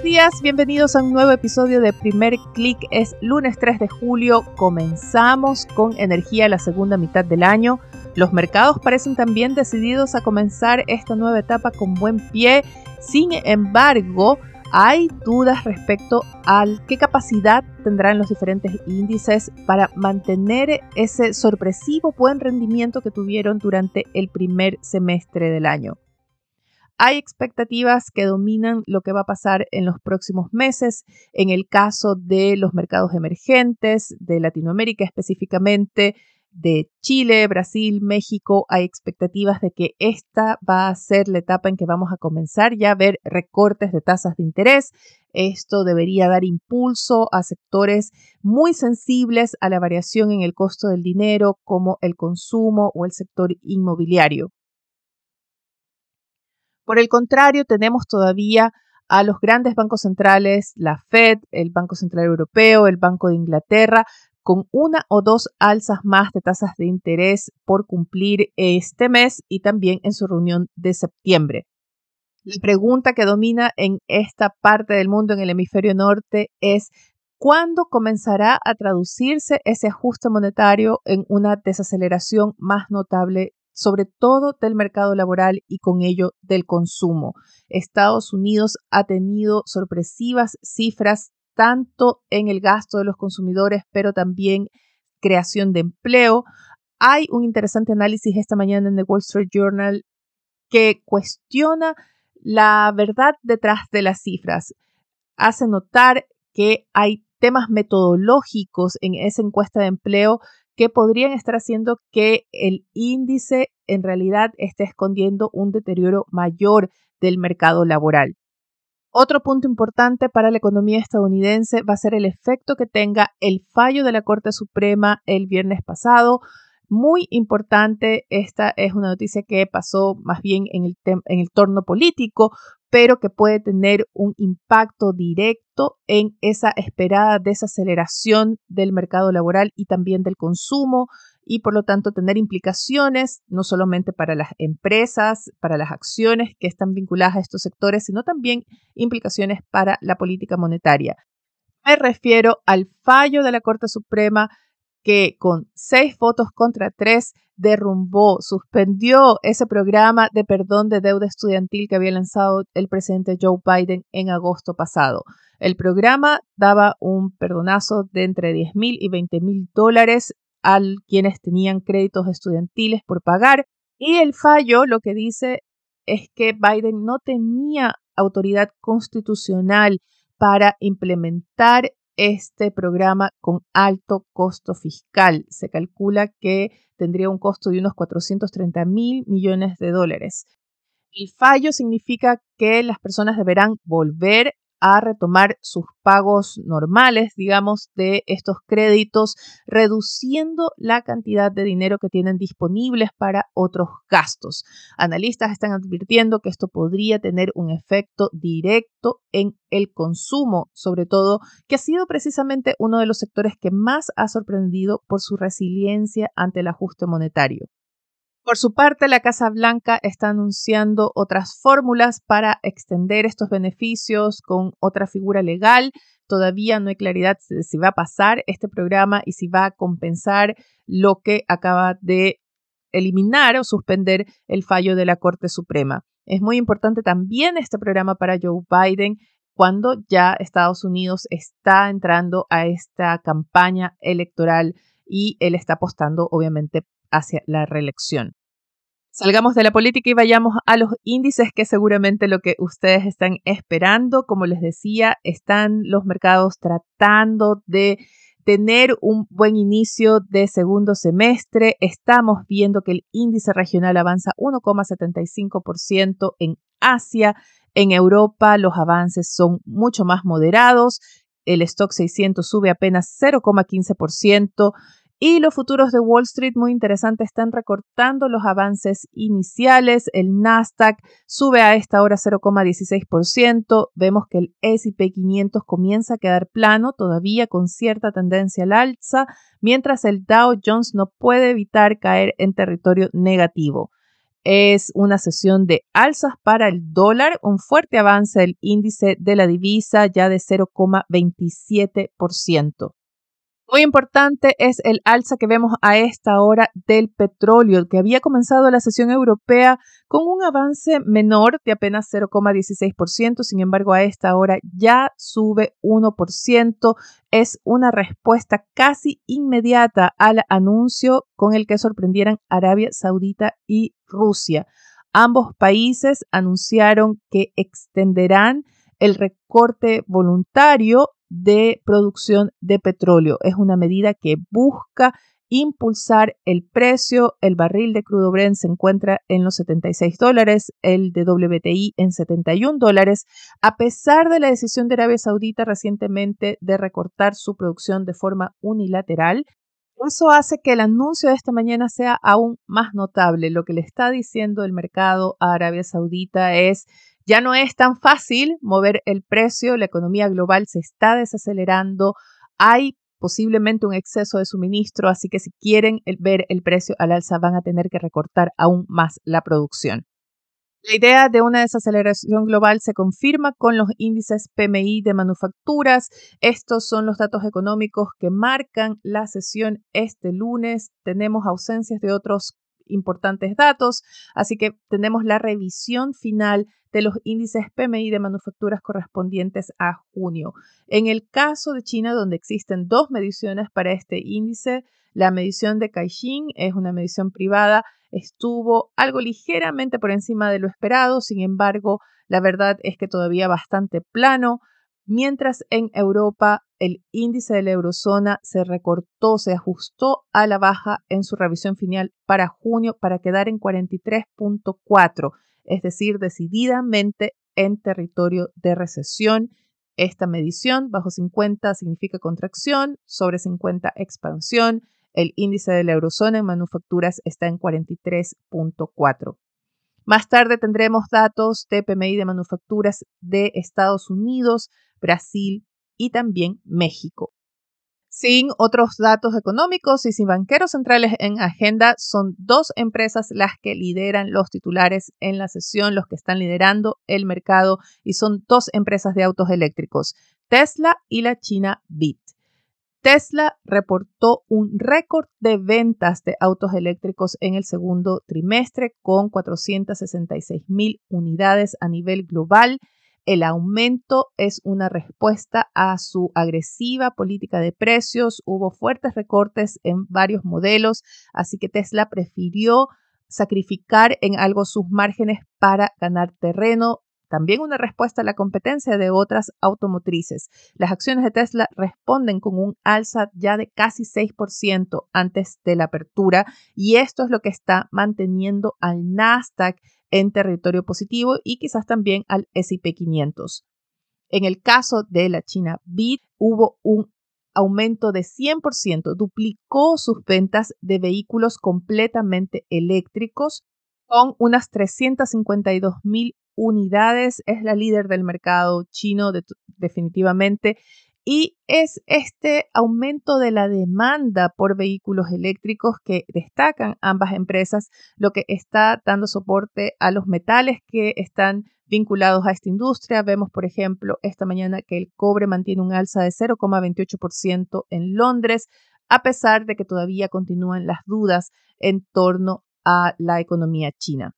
buenos días, bienvenidos a un nuevo episodio de Primer Click. Es lunes 3 de julio, comenzamos con energía la segunda mitad del año. Los mercados parecen también decididos a comenzar esta nueva etapa con buen pie. Sin embargo, hay dudas respecto a qué capacidad tendrán los diferentes índices para mantener ese sorpresivo buen rendimiento que tuvieron durante el primer semestre del año. Hay expectativas que dominan lo que va a pasar en los próximos meses. En el caso de los mercados emergentes, de Latinoamérica específicamente, de Chile, Brasil, México, hay expectativas de que esta va a ser la etapa en que vamos a comenzar ya a ver recortes de tasas de interés. Esto debería dar impulso a sectores muy sensibles a la variación en el costo del dinero, como el consumo o el sector inmobiliario. Por el contrario, tenemos todavía a los grandes bancos centrales, la Fed, el Banco Central Europeo, el Banco de Inglaterra, con una o dos alzas más de tasas de interés por cumplir este mes y también en su reunión de septiembre. La pregunta que domina en esta parte del mundo, en el hemisferio norte, es ¿cuándo comenzará a traducirse ese ajuste monetario en una desaceleración más notable sobre todo del mercado laboral y con ello del consumo. Estados Unidos ha tenido sorpresivas cifras tanto en el gasto de los consumidores, pero también creación de empleo. Hay un interesante análisis esta mañana en The Wall Street Journal que cuestiona la verdad detrás de las cifras. Hace notar que hay temas metodológicos en esa encuesta de empleo que podrían estar haciendo que el índice en realidad esté escondiendo un deterioro mayor del mercado laboral. Otro punto importante para la economía estadounidense va a ser el efecto que tenga el fallo de la Corte Suprema el viernes pasado. Muy importante, esta es una noticia que pasó más bien en el, en el torno político, pero que puede tener un impacto directo en esa esperada desaceleración del mercado laboral y también del consumo y por lo tanto tener implicaciones no solamente para las empresas, para las acciones que están vinculadas a estos sectores, sino también implicaciones para la política monetaria. Me refiero al fallo de la Corte Suprema que con seis votos contra tres derrumbó, suspendió ese programa de perdón de deuda estudiantil que había lanzado el presidente Joe Biden en agosto pasado. El programa daba un perdonazo de entre 10 mil y 20 mil dólares a quienes tenían créditos estudiantiles por pagar. Y el fallo lo que dice es que Biden no tenía autoridad constitucional para implementar este programa con alto costo fiscal. Se calcula que tendría un costo de unos 430 mil millones de dólares. El fallo significa que las personas deberán volver a retomar sus pagos normales, digamos, de estos créditos, reduciendo la cantidad de dinero que tienen disponibles para otros gastos. Analistas están advirtiendo que esto podría tener un efecto directo en el consumo, sobre todo, que ha sido precisamente uno de los sectores que más ha sorprendido por su resiliencia ante el ajuste monetario. Por su parte, la Casa Blanca está anunciando otras fórmulas para extender estos beneficios con otra figura legal. Todavía no hay claridad de si va a pasar este programa y si va a compensar lo que acaba de eliminar o suspender el fallo de la Corte Suprema. Es muy importante también este programa para Joe Biden cuando ya Estados Unidos está entrando a esta campaña electoral y él está apostando obviamente hacia la reelección. Salgamos de la política y vayamos a los índices, que seguramente lo que ustedes están esperando. Como les decía, están los mercados tratando de tener un buen inicio de segundo semestre. Estamos viendo que el índice regional avanza 1,75% en Asia. En Europa los avances son mucho más moderados el stock 600 sube apenas 0,15%. Y los futuros de Wall Street, muy interesantes, están recortando los avances iniciales. El Nasdaq sube a esta hora 0,16%. Vemos que el SP 500 comienza a quedar plano, todavía con cierta tendencia al alza, mientras el Dow Jones no puede evitar caer en territorio negativo. Es una sesión de alzas para el dólar, un fuerte avance del índice de la divisa ya de 0,27%. Muy importante es el alza que vemos a esta hora del petróleo, que había comenzado la sesión europea con un avance menor de apenas 0,16%, sin embargo a esta hora ya sube 1%. Es una respuesta casi inmediata al anuncio con el que sorprendieran Arabia Saudita y Rusia. Ambos países anunciaron que extenderán el recorte voluntario de producción de petróleo. Es una medida que busca impulsar el precio. El barril de crudo Brent se encuentra en los 76 dólares, el de WTI en 71 dólares, a pesar de la decisión de Arabia Saudita recientemente de recortar su producción de forma unilateral. Eso hace que el anuncio de esta mañana sea aún más notable. Lo que le está diciendo el mercado a Arabia Saudita es ya no es tan fácil mover el precio, la economía global se está desacelerando, hay posiblemente un exceso de suministro, así que si quieren ver el precio al alza van a tener que recortar aún más la producción. La idea de una desaceleración global se confirma con los índices PMI de manufacturas. Estos son los datos económicos que marcan la sesión este lunes. Tenemos ausencias de otros importantes datos, así que tenemos la revisión final de los índices PMI de manufacturas correspondientes a junio. En el caso de China, donde existen dos mediciones para este índice, la medición de Caixin es una medición privada, estuvo algo ligeramente por encima de lo esperado, sin embargo, la verdad es que todavía bastante plano mientras en Europa el índice de la eurozona se recortó, se ajustó a la baja en su revisión final para junio para quedar en 43.4, es decir, decididamente en territorio de recesión. Esta medición bajo 50 significa contracción, sobre 50 expansión. El índice de la eurozona en manufacturas está en 43.4. Más tarde tendremos datos de PMI de manufacturas de Estados Unidos, Brasil y también México. Sin otros datos económicos y sin banqueros centrales en agenda, son dos empresas las que lideran los titulares en la sesión, los que están liderando el mercado, y son dos empresas de autos eléctricos, Tesla y la China Bit. Tesla reportó un récord de ventas de autos eléctricos en el segundo trimestre con 466 mil unidades a nivel global el aumento es una respuesta a su agresiva política de precios. Hubo fuertes recortes en varios modelos, así que Tesla prefirió sacrificar en algo sus márgenes para ganar terreno. También una respuesta a la competencia de otras automotrices. Las acciones de Tesla responden con un alza ya de casi 6% antes de la apertura y esto es lo que está manteniendo al Nasdaq en territorio positivo y quizás también al S&P 500. En el caso de la China Bit hubo un aumento de 100%, duplicó sus ventas de vehículos completamente eléctricos con unas 352 mil unidades. Es la líder del mercado chino definitivamente y es este aumento de la demanda por vehículos eléctricos que destacan ambas empresas lo que está dando soporte a los metales que están vinculados a esta industria. Vemos, por ejemplo, esta mañana que el cobre mantiene un alza de 0,28% en Londres, a pesar de que todavía continúan las dudas en torno a la economía china.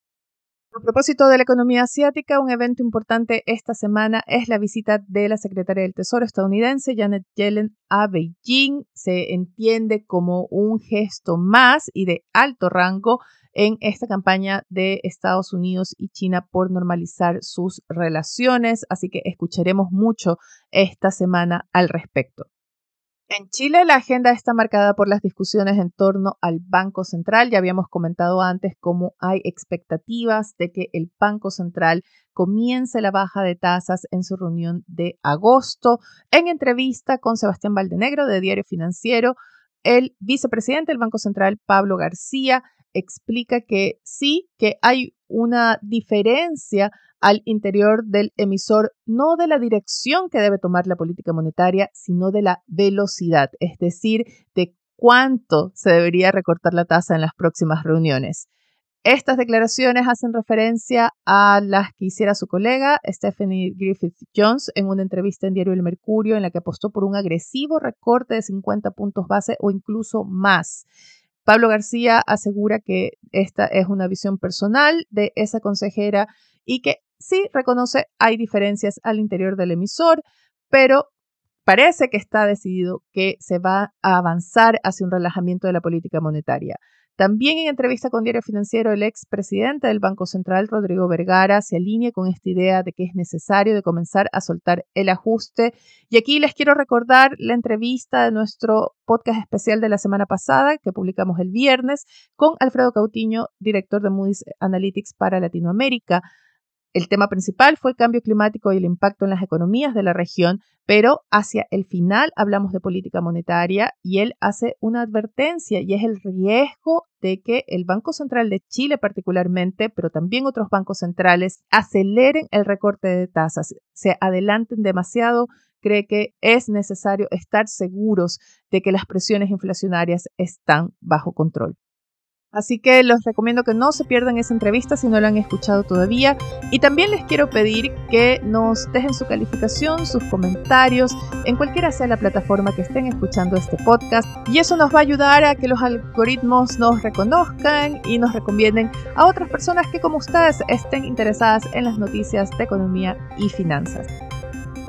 A propósito de la economía asiática, un evento importante esta semana es la visita de la secretaria del Tesoro estadounidense, Janet Yellen, a Beijing. Se entiende como un gesto más y de alto rango en esta campaña de Estados Unidos y China por normalizar sus relaciones, así que escucharemos mucho esta semana al respecto. En Chile la agenda está marcada por las discusiones en torno al Banco Central. Ya habíamos comentado antes cómo hay expectativas de que el Banco Central comience la baja de tasas en su reunión de agosto. En entrevista con Sebastián Valdenegro de Diario Financiero, el vicepresidente del Banco Central, Pablo García, explica que sí, que hay una diferencia al interior del emisor, no de la dirección que debe tomar la política monetaria, sino de la velocidad, es decir, de cuánto se debería recortar la tasa en las próximas reuniones. Estas declaraciones hacen referencia a las que hiciera su colega Stephanie Griffith Jones en una entrevista en Diario El Mercurio en la que apostó por un agresivo recorte de 50 puntos base o incluso más. Pablo García asegura que esta es una visión personal de esa consejera y que sí reconoce hay diferencias al interior del emisor, pero parece que está decidido que se va a avanzar hacia un relajamiento de la política monetaria. También en entrevista con Diario Financiero, el ex presidente del Banco Central, Rodrigo Vergara, se alinea con esta idea de que es necesario de comenzar a soltar el ajuste. Y aquí les quiero recordar la entrevista de nuestro podcast especial de la semana pasada, que publicamos el viernes, con Alfredo Cautiño, director de Moody's Analytics para Latinoamérica. El tema principal fue el cambio climático y el impacto en las economías de la región, pero hacia el final hablamos de política monetaria y él hace una advertencia y es el riesgo de que el Banco Central de Chile particularmente, pero también otros bancos centrales, aceleren el recorte de tasas, se adelanten demasiado cree que es necesario estar seguros de que las presiones inflacionarias están bajo control. Así que los recomiendo que no se pierdan esa entrevista si no la han escuchado todavía. Y también les quiero pedir que nos dejen su calificación, sus comentarios, en cualquiera sea la plataforma que estén escuchando este podcast. Y eso nos va a ayudar a que los algoritmos nos reconozcan y nos recomienden a otras personas que como ustedes estén interesadas en las noticias de economía y finanzas.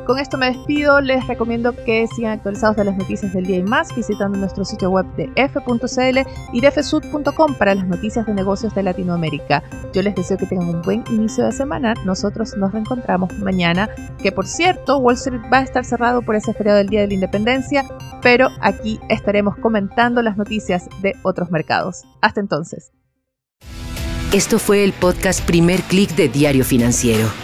Con esto me despido, les recomiendo que sigan actualizados de las noticias del día y más visitando nuestro sitio web de f.cl y de fsud.com para las noticias de negocios de Latinoamérica. Yo les deseo que tengan un buen inicio de semana. Nosotros nos reencontramos mañana, que por cierto, Wall Street va a estar cerrado por ese feriado del Día de la Independencia, pero aquí estaremos comentando las noticias de otros mercados. Hasta entonces. Esto fue el podcast Primer Click de Diario Financiero.